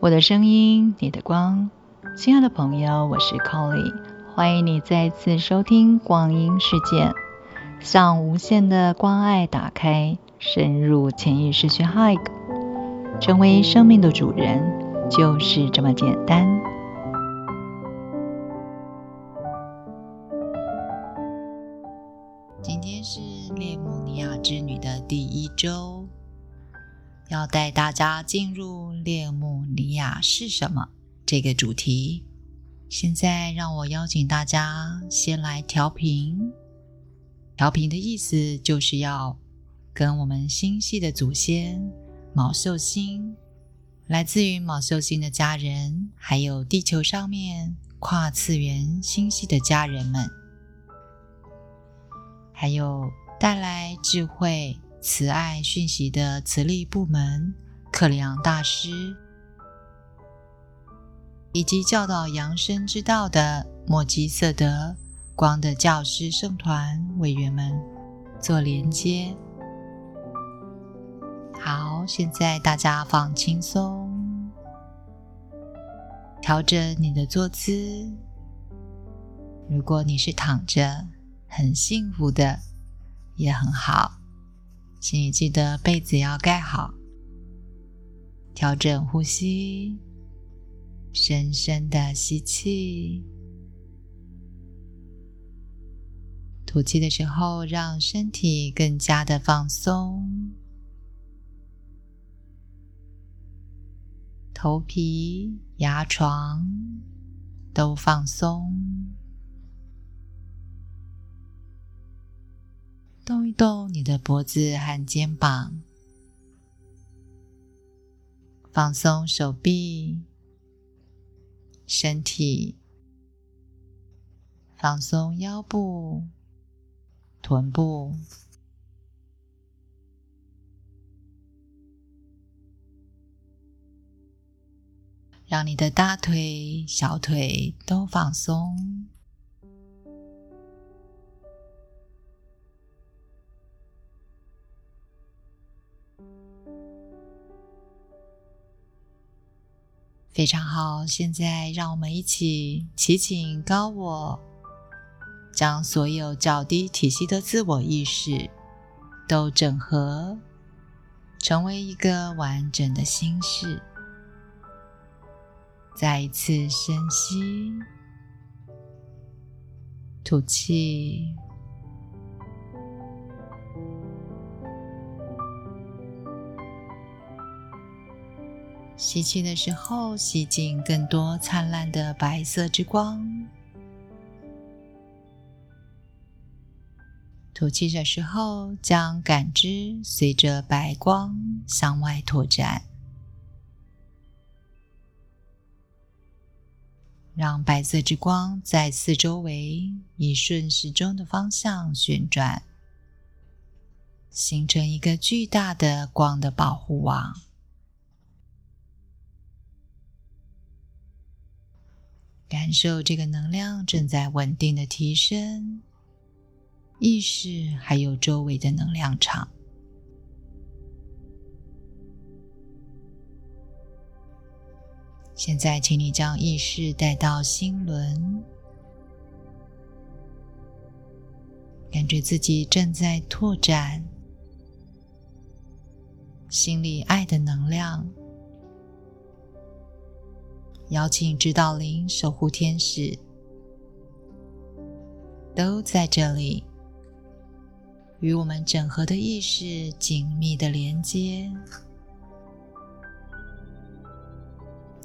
我的声音，你的光，亲爱的朋友，我是 Colly，欢迎你再次收听光阴世界，向无限的关爱打开，深入潜意识去 Hike，成为生命的主人，就是这么简单。今天是列姆尼亚之旅的第一周。要带大家进入列姆尼亚是什么这个主题。现在让我邀请大家先来调频。调频的意思就是要跟我们星系的祖先卯宿星、来自于卯宿星的家人，还有地球上面跨次元星系的家人们，还有带来智慧。慈爱讯息的慈力部门克里昂大师，以及教导扬声之道的莫基瑟德光的教师圣团委员们做连接。好，现在大家放轻松，调整你的坐姿。如果你是躺着，很幸福的，也很好。请你记得被子要盖好，调整呼吸，深深的吸气，吐气的时候让身体更加的放松，头皮、牙床都放松。动一动你的脖子和肩膀，放松手臂、身体，放松腰部、臀部，让你的大腿、小腿都放松。非常好，现在让我们一起祈请高我，将所有较低体系的自我意识都整合，成为一个完整的心事。再一次深吸，吐气。吸气的时候，吸进更多灿烂的白色之光；吐气的时候，将感知随着白光向外拓展，让白色之光在四周围以顺时钟的方向旋转，形成一个巨大的光的保护网。感受这个能量正在稳定的提升，意识还有周围的能量场。现在，请你将意识带到心轮，感觉自己正在拓展心里爱的能量。邀请指导灵、守护天使都在这里，与我们整合的意识紧密的连接。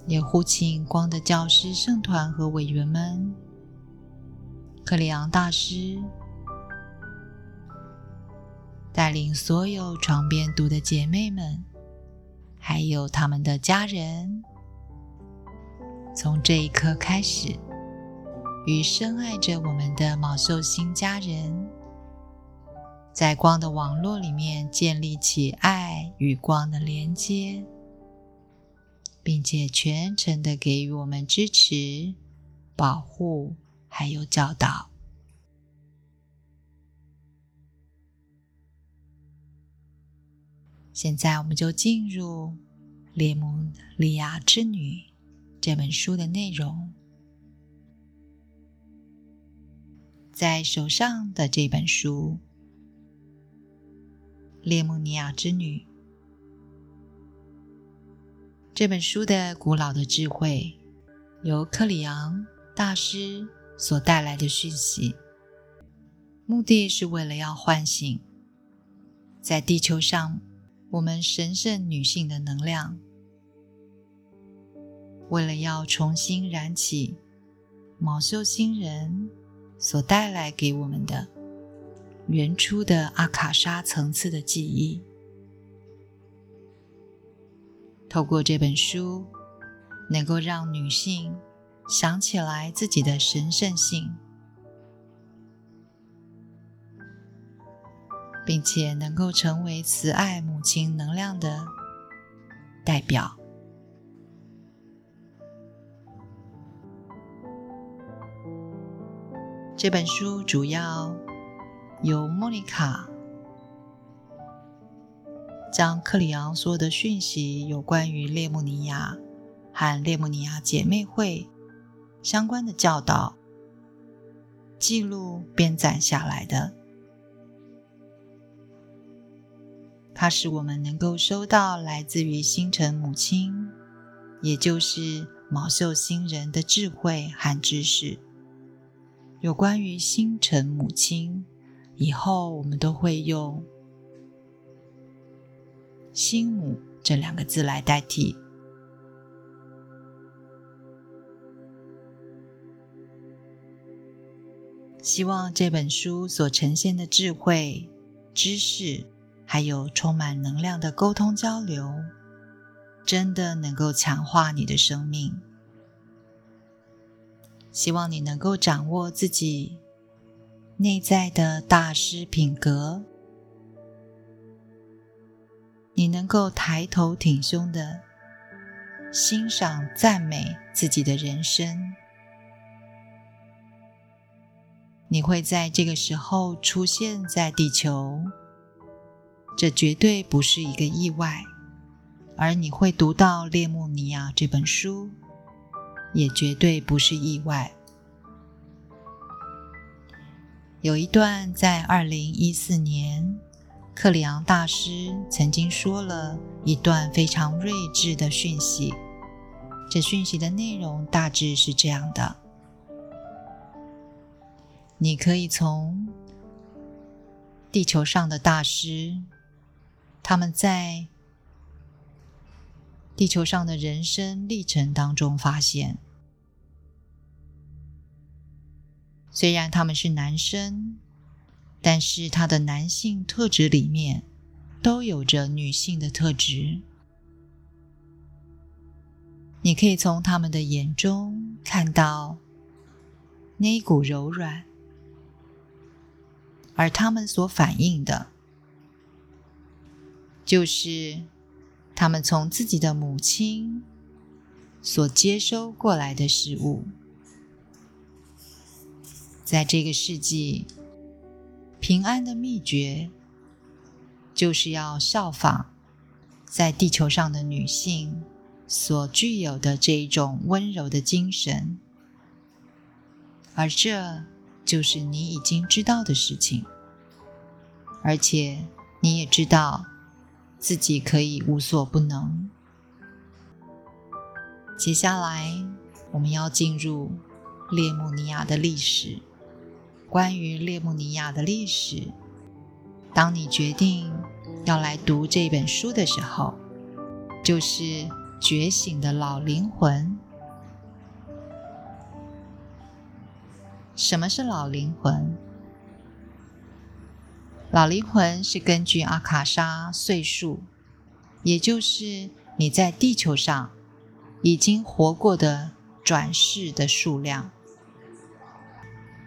也呼请光的教师圣团和委员们、克里昂大师带领所有床边读的姐妹们，还有他们的家人。从这一刻开始，与深爱着我们的卯寿星家人，在光的网络里面建立起爱与光的连接，并且全程的给予我们支持、保护还有教导。现在，我们就进入列姆利亚之女》这本书的内容。在手上的这本书，《列姆尼亚之女》这本书的古老的智慧，由克里昂大师所带来的讯息，目的是为了要唤醒在地球上我们神圣女性的能量，为了要重新燃起毛秀星人。所带来给我们的原初的阿卡莎层次的记忆，透过这本书，能够让女性想起来自己的神圣性，并且能够成为慈爱母亲能量的代表。这本书主要由莫妮卡将克里昂所有的讯息，有关于列姆尼亚和列姆尼亚姐妹会相关的教导记录编载下来的。它使我们能够收到来自于星辰母亲，也就是毛秀星人的智慧和知识。有关于星辰母亲，以后我们都会用“星母”这两个字来代替。希望这本书所呈现的智慧、知识，还有充满能量的沟通交流，真的能够强化你的生命。希望你能够掌握自己内在的大师品格，你能够抬头挺胸的欣赏、赞美自己的人生。你会在这个时候出现在地球，这绝对不是一个意外。而你会读到《列穆尼亚》这本书。也绝对不是意外。有一段在二零一四年，克里昂大师曾经说了一段非常睿智的讯息。这讯息的内容大致是这样的：你可以从地球上的大师，他们在地球上的人生历程当中发现。虽然他们是男生，但是他的男性特质里面都有着女性的特质。你可以从他们的眼中看到那一股柔软，而他们所反映的，就是他们从自己的母亲所接收过来的事物。在这个世纪，平安的秘诀就是要效仿在地球上的女性所具有的这一种温柔的精神，而这就是你已经知道的事情，而且你也知道自己可以无所不能。接下来，我们要进入列姆尼亚的历史。关于列穆尼亚的历史，当你决定要来读这本书的时候，就是觉醒的老灵魂。什么是老灵魂？老灵魂是根据阿卡莎岁数，也就是你在地球上已经活过的转世的数量。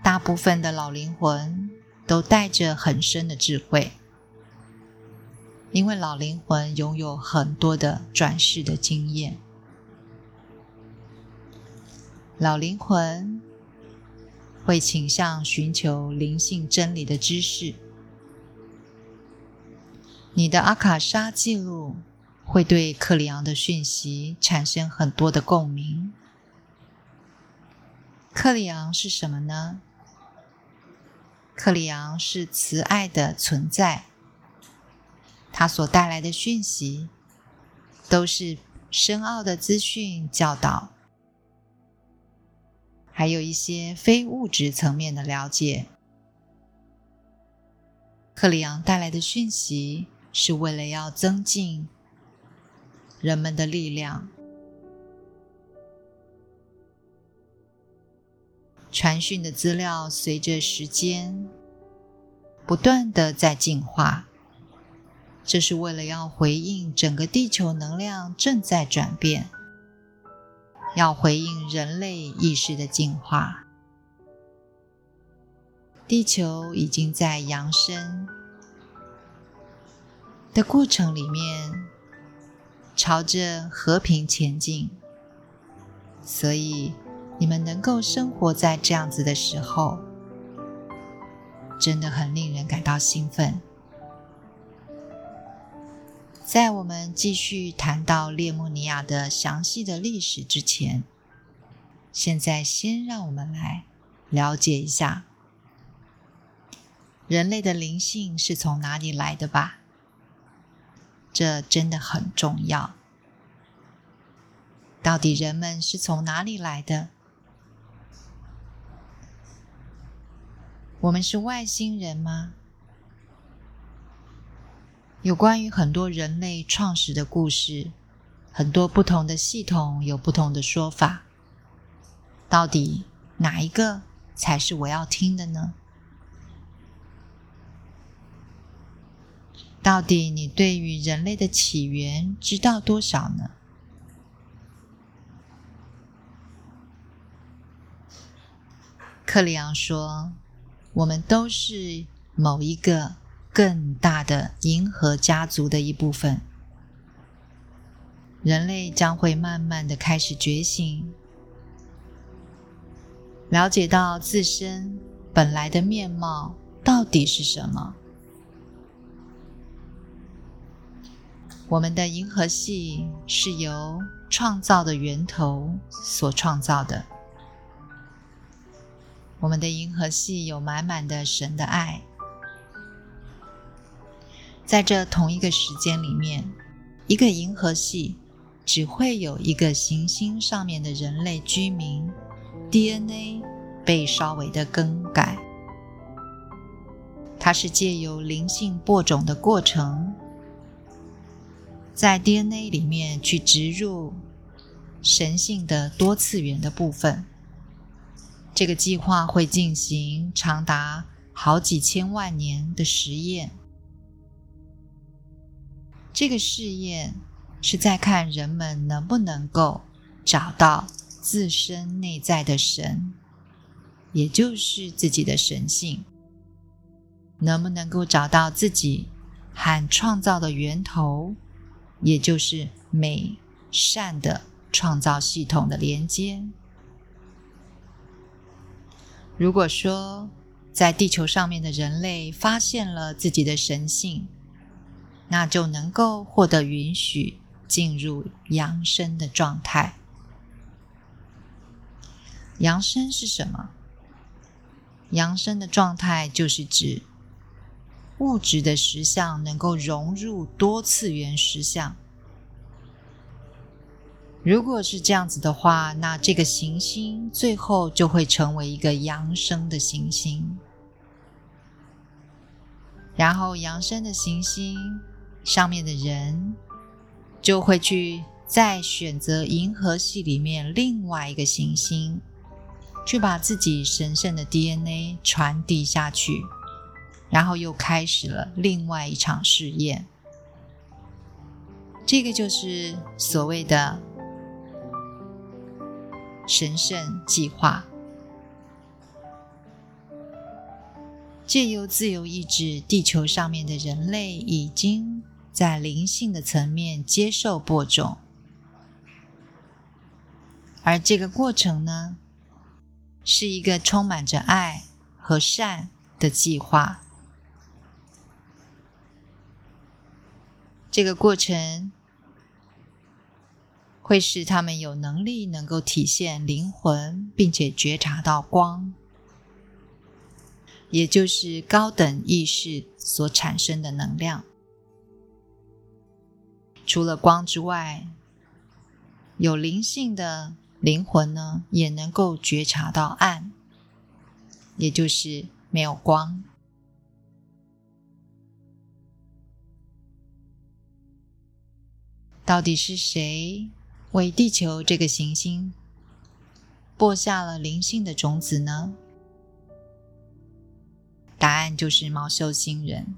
大部分的老灵魂都带着很深的智慧，因为老灵魂拥有很多的转世的经验。老灵魂会倾向寻求灵性真理的知识。你的阿卡莎记录会对克里昂的讯息产生很多的共鸣。克里昂是什么呢？克里昂是慈爱的存在，它所带来的讯息都是深奥的资讯教导，还有一些非物质层面的了解。克里昂带来的讯息是为了要增进人们的力量。传讯的资料随着时间不断的在进化，这是为了要回应整个地球能量正在转变，要回应人类意识的进化。地球已经在扬升的过程里面，朝着和平前进，所以。你们能够生活在这样子的时候，真的很令人感到兴奋。在我们继续谈到列穆尼亚的详细的历史之前，现在先让我们来了解一下人类的灵性是从哪里来的吧。这真的很重要。到底人们是从哪里来的？我们是外星人吗？有关于很多人类创始的故事，很多不同的系统有不同的说法。到底哪一个才是我要听的呢？到底你对于人类的起源知道多少呢？克里昂说。我们都是某一个更大的银河家族的一部分。人类将会慢慢的开始觉醒，了解到自身本来的面貌到底是什么。我们的银河系是由创造的源头所创造的。我们的银河系有满满的神的爱，在这同一个时间里面，一个银河系只会有一个行星上面的人类居民 DNA 被稍微的更改，它是借由灵性播种的过程，在 DNA 里面去植入神性的多次元的部分。这个计划会进行长达好几千万年的实验。这个试验是在看人们能不能够找到自身内在的神，也就是自己的神性，能不能够找到自己和创造的源头，也就是美善的创造系统的连接。如果说在地球上面的人类发现了自己的神性，那就能够获得允许进入扬升的状态。扬升是什么？扬升的状态就是指物质的实相能够融入多次元实相。如果是这样子的话，那这个行星最后就会成为一个扬升的行星，然后扬升的行星上面的人就会去再选择银河系里面另外一个行星，去把自己神圣的 DNA 传递下去，然后又开始了另外一场试验。这个就是所谓的。神圣计划，借由自由意志，地球上面的人类已经在灵性的层面接受播种，而这个过程呢，是一个充满着爱和善的计划。这个过程会使他们有能力能够体现灵魂，并且觉察到光，也就是高等意识所产生的能量。除了光之外，有灵性的灵魂呢，也能够觉察到暗，也就是没有光。到底是谁为地球这个行星播下了灵性的种子呢？答案就是卯宿星人。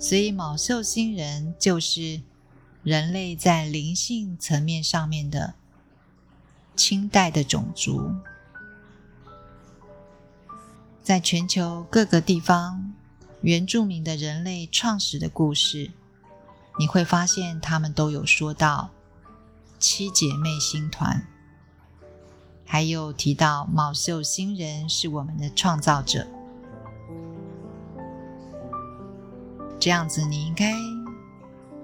所以，卯宿星人就是人类在灵性层面上面的清代的种族，在全球各个地方，原住民的人类创始的故事。你会发现，他们都有说到七姐妹星团，还有提到卯秀星人是我们的创造者。这样子，你应该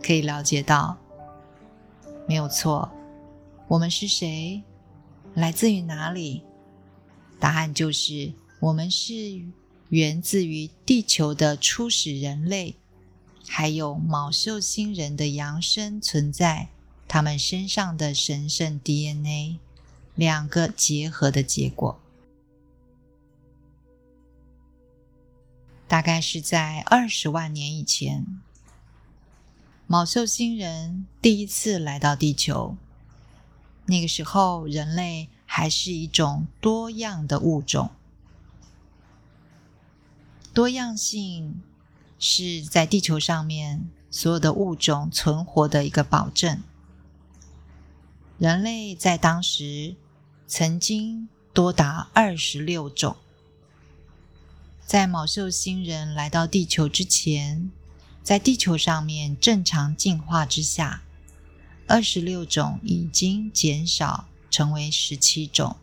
可以了解到，没有错。我们是谁？来自于哪里？答案就是，我们是源自于地球的初始人类。还有卯宿星人的阳身存在，他们身上的神圣 DNA 两个结合的结果，大概是在二十万年以前，卯宿星人第一次来到地球。那个时候，人类还是一种多样的物种，多样性。是在地球上面所有的物种存活的一个保证。人类在当时曾经多达二十六种。在卯宿星人来到地球之前，在地球上面正常进化之下，二十六种已经减少成为十七种。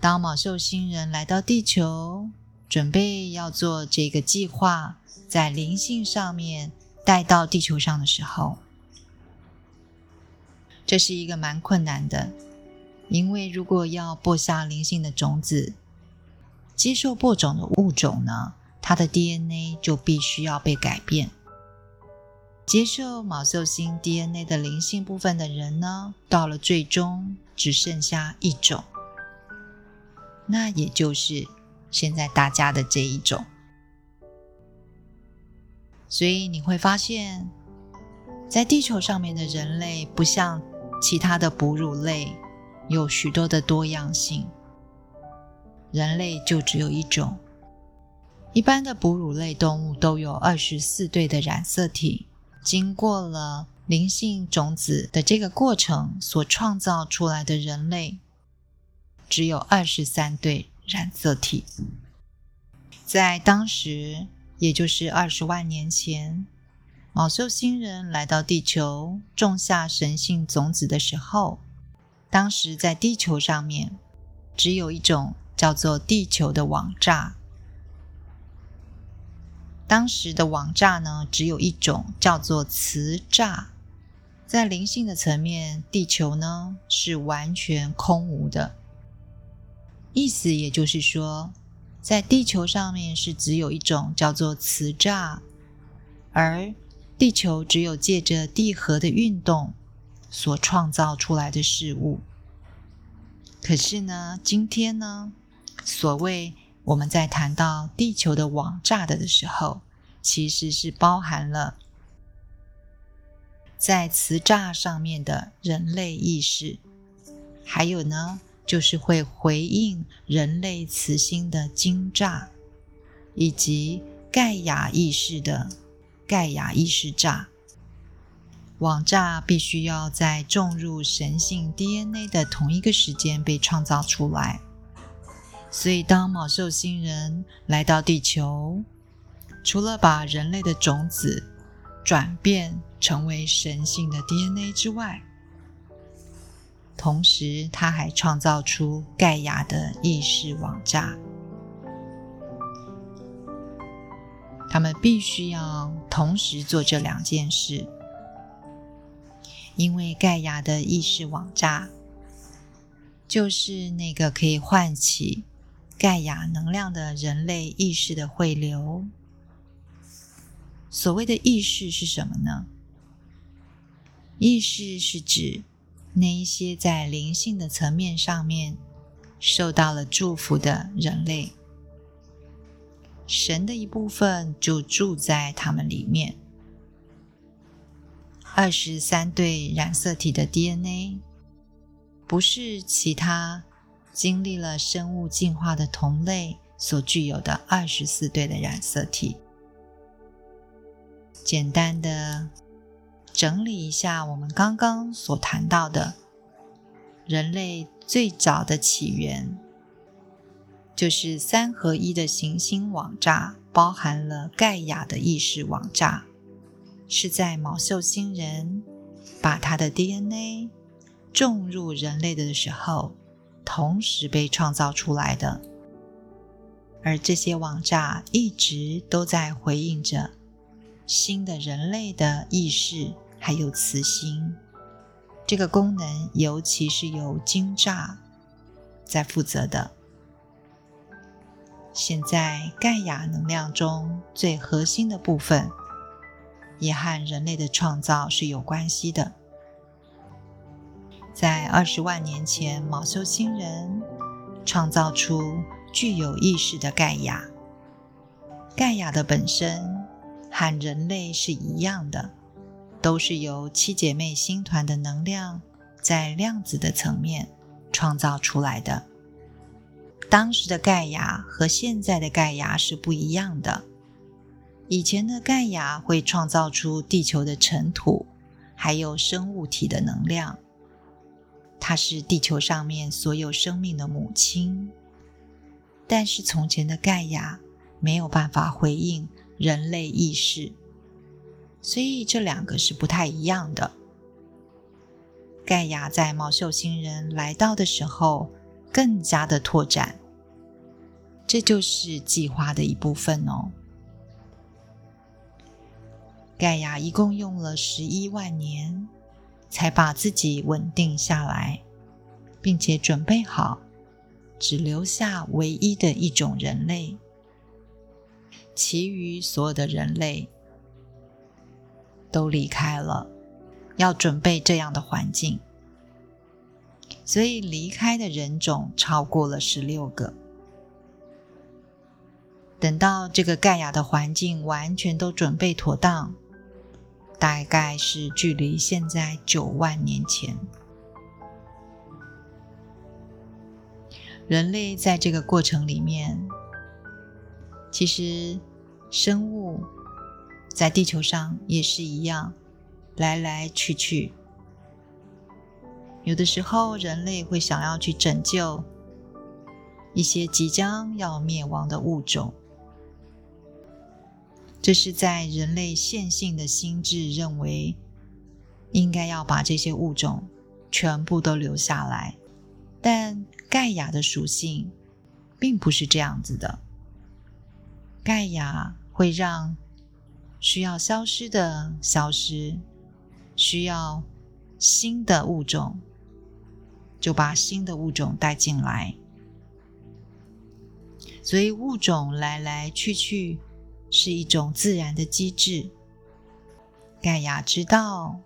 当卯宿星人来到地球。准备要做这个计划，在灵性上面带到地球上的时候，这是一个蛮困难的，因为如果要播下灵性的种子，接受播种的物种呢，它的 DNA 就必须要被改变。接受卯宿星 DNA 的灵性部分的人呢，到了最终只剩下一种，那也就是。现在大家的这一种，所以你会发现，在地球上面的人类不像其他的哺乳类有许多的多样性，人类就只有一种。一般的哺乳类动物都有二十四对的染色体，经过了灵性种子的这个过程所创造出来的人类，只有二十三对。染色体在当时，也就是二十万年前，卯宿星人来到地球，种下神性种子的时候，当时在地球上面只有一种叫做地球的网栅。当时的网栅呢，只有一种叫做磁栅。在灵性的层面，地球呢是完全空无的。意思也就是说，在地球上面是只有一种叫做磁栅，而地球只有借着地核的运动所创造出来的事物。可是呢，今天呢，所谓我们在谈到地球的网炸的的时候，其实是包含了在磁栅上面的人类意识，还有呢。就是会回应人类磁心的惊炸，以及盖亚意识的盖亚意识炸。网炸必须要在种入神性 DNA 的同一个时间被创造出来。所以，当卯宿星人来到地球，除了把人类的种子转变成为神性的 DNA 之外，同时，他还创造出盖亚的意识网栅。他们必须要同时做这两件事。因为盖亚的意识网栅，就是那个可以唤起盖亚能量的人类意识的汇流。所谓的意识是什么呢？意识是指那一些在灵性的层面上面受到了祝福的人类，神的一部分就住在他们里面。二十三对染色体的 DNA，不是其他经历了生物进化的同类所具有的二十四对的染色体。简单的整理一下我们刚刚所谈到的，人类最早的起源，就是三合一的行星网栅，包含了盖亚的意识网栅。是在毛秀星人把他的 DNA 种入人类的时候，同时被创造出来的。而这些网栅一直都在回应着新的人类的意识，还有磁心这个功能，尤其是由金栅在负责的。现在盖亚能量中最核心的部分。也和人类的创造是有关系的。在二十万年前，毛修星人创造出具有意识的盖亚。盖亚的本身和人类是一样的，都是由七姐妹星团的能量在量子的层面创造出来的。当时的盖亚和现在的盖亚是不一样的。以前的盖亚会创造出地球的尘土，还有生物体的能量。它是地球上面所有生命的母亲。但是从前的盖亚没有办法回应人类意识，所以这两个是不太一样的。盖亚在毛秀星人来到的时候更加的拓展，这就是计划的一部分哦。盖亚一共用了十一万年，才把自己稳定下来，并且准备好，只留下唯一的一种人类，其余所有的人类都离开了，要准备这样的环境，所以离开的人种超过了十六个。等到这个盖亚的环境完全都准备妥当。大概是距离现在九万年前，人类在这个过程里面，其实生物在地球上也是一样，来来去去。有的时候，人类会想要去拯救一些即将要灭亡的物种。这是在人类线性的心智认为，应该要把这些物种全部都留下来，但盖亚的属性并不是这样子的。盖亚会让需要消失的消失，需要新的物种就把新的物种带进来，所以物种来来去去。是一种自然的机制。盖亚知道，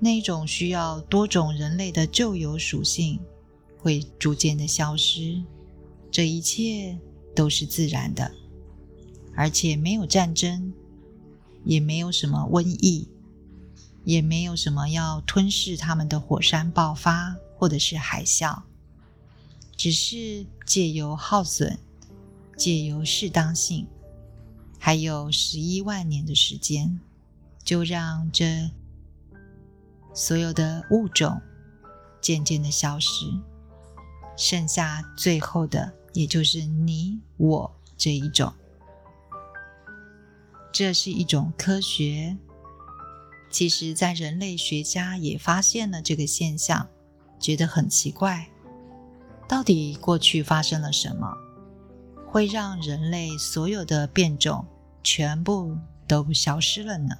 那种需要多种人类的旧有属性会逐渐的消失。这一切都是自然的，而且没有战争，也没有什么瘟疫，也没有什么要吞噬他们的火山爆发或者是海啸。只是借由耗损，借由适当性，还有十一万年的时间，就让这所有的物种渐渐的消失，剩下最后的，也就是你我这一种。这是一种科学，其实，在人类学家也发现了这个现象，觉得很奇怪。到底过去发生了什么，会让人类所有的变种全部都消失了呢？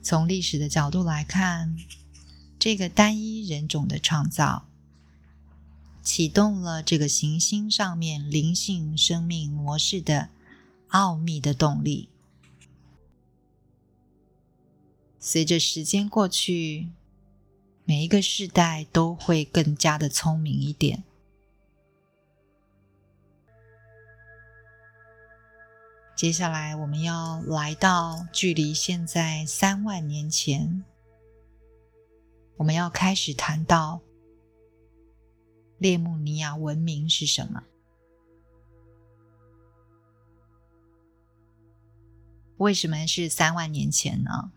从历史的角度来看，这个单一人种的创造，启动了这个行星上面灵性生命模式的奥秘的动力。随着时间过去，每一个世代都会更加的聪明一点。接下来，我们要来到距离现在三万年前，我们要开始谈到列姆尼亚文明是什么？为什么是三万年前呢？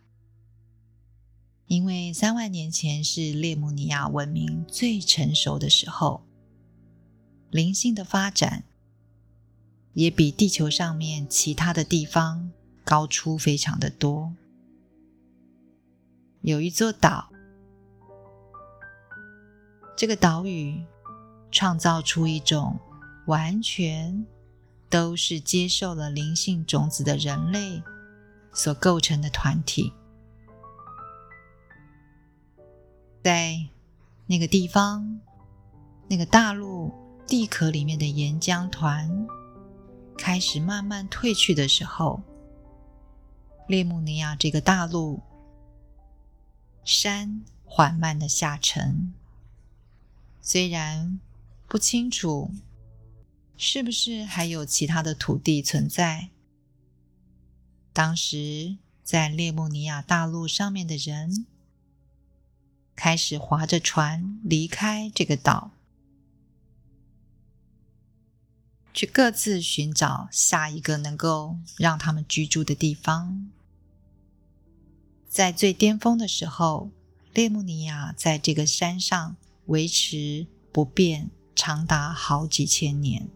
因为三万年前是列姆尼亚文明最成熟的时候，灵性的发展也比地球上面其他的地方高出非常的多。有一座岛，这个岛屿创造出一种完全都是接受了灵性种子的人类所构成的团体。在那个地方，那个大陆地壳里面的岩浆团开始慢慢退去的时候，列姆尼亚这个大陆山缓慢的下沉。虽然不清楚是不是还有其他的土地存在，当时在列姆尼亚大陆上面的人。开始划着船离开这个岛，去各自寻找下一个能够让他们居住的地方。在最巅峰的时候，列姆尼亚在这个山上维持不变，长达好几千年。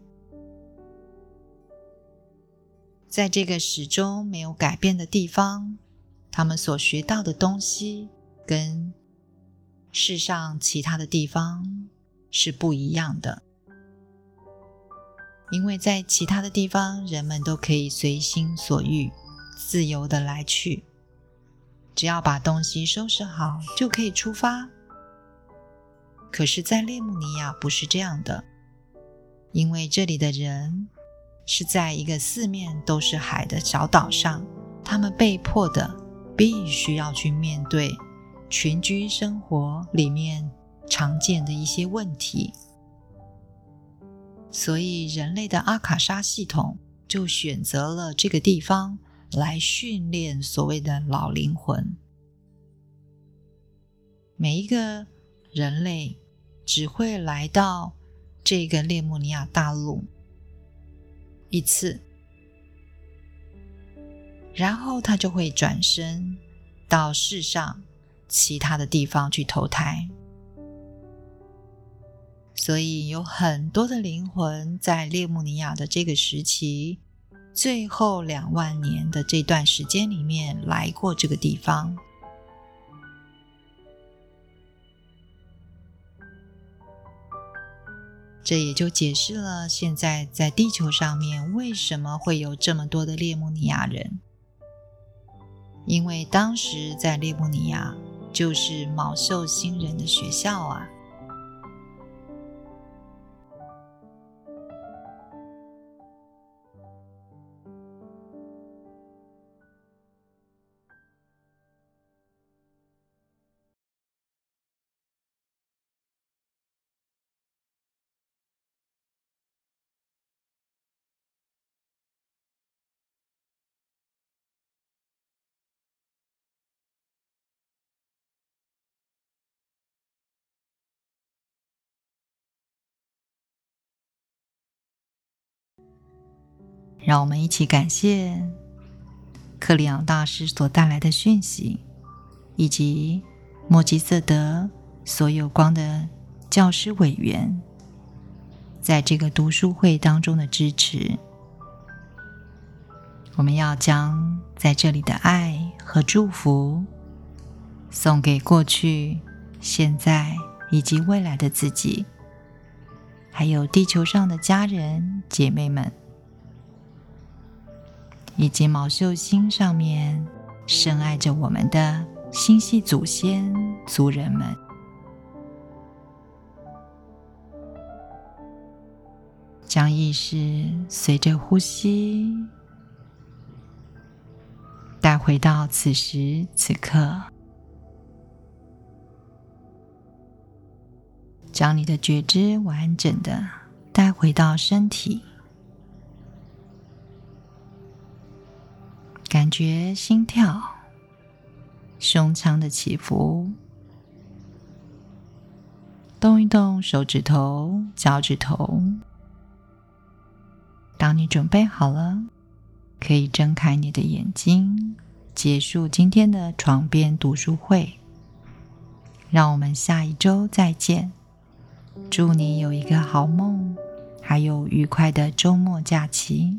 在这个始终没有改变的地方，他们所学到的东西跟。世上其他的地方是不一样的，因为在其他的地方，人们都可以随心所欲、自由的来去，只要把东西收拾好就可以出发。可是，在列姆尼亚不是这样的，因为这里的人是在一个四面都是海的小岛上，他们被迫的必须要去面对。群居生活里面常见的一些问题，所以人类的阿卡莎系统就选择了这个地方来训练所谓的老灵魂。每一个人类只会来到这个列姆尼亚大陆一次，然后他就会转身到世上。其他的地方去投胎，所以有很多的灵魂在列姆尼亚的这个时期，最后两万年的这段时间里面来过这个地方。这也就解释了现在在地球上面为什么会有这么多的列姆尼亚人，因为当时在列姆尼亚。就是毛秀星人的学校啊！让我们一起感谢克里昂大师所带来的讯息，以及莫吉瑟德所有光的教师委员在这个读书会当中的支持。我们要将在这里的爱和祝福送给过去、现在以及未来的自己。还有地球上的家人姐妹们，以及毛秀星上面深爱着我们的星系祖先族人们。将意识随着呼吸带回到此时此刻，将你的觉知完整的带回到身体，感觉心跳、胸腔的起伏，动一动手指头、脚趾头。当你准备好了，可以睁开你的眼睛，结束今天的床边读书会。让我们下一周再见。祝你有一个好梦，还有愉快的周末假期。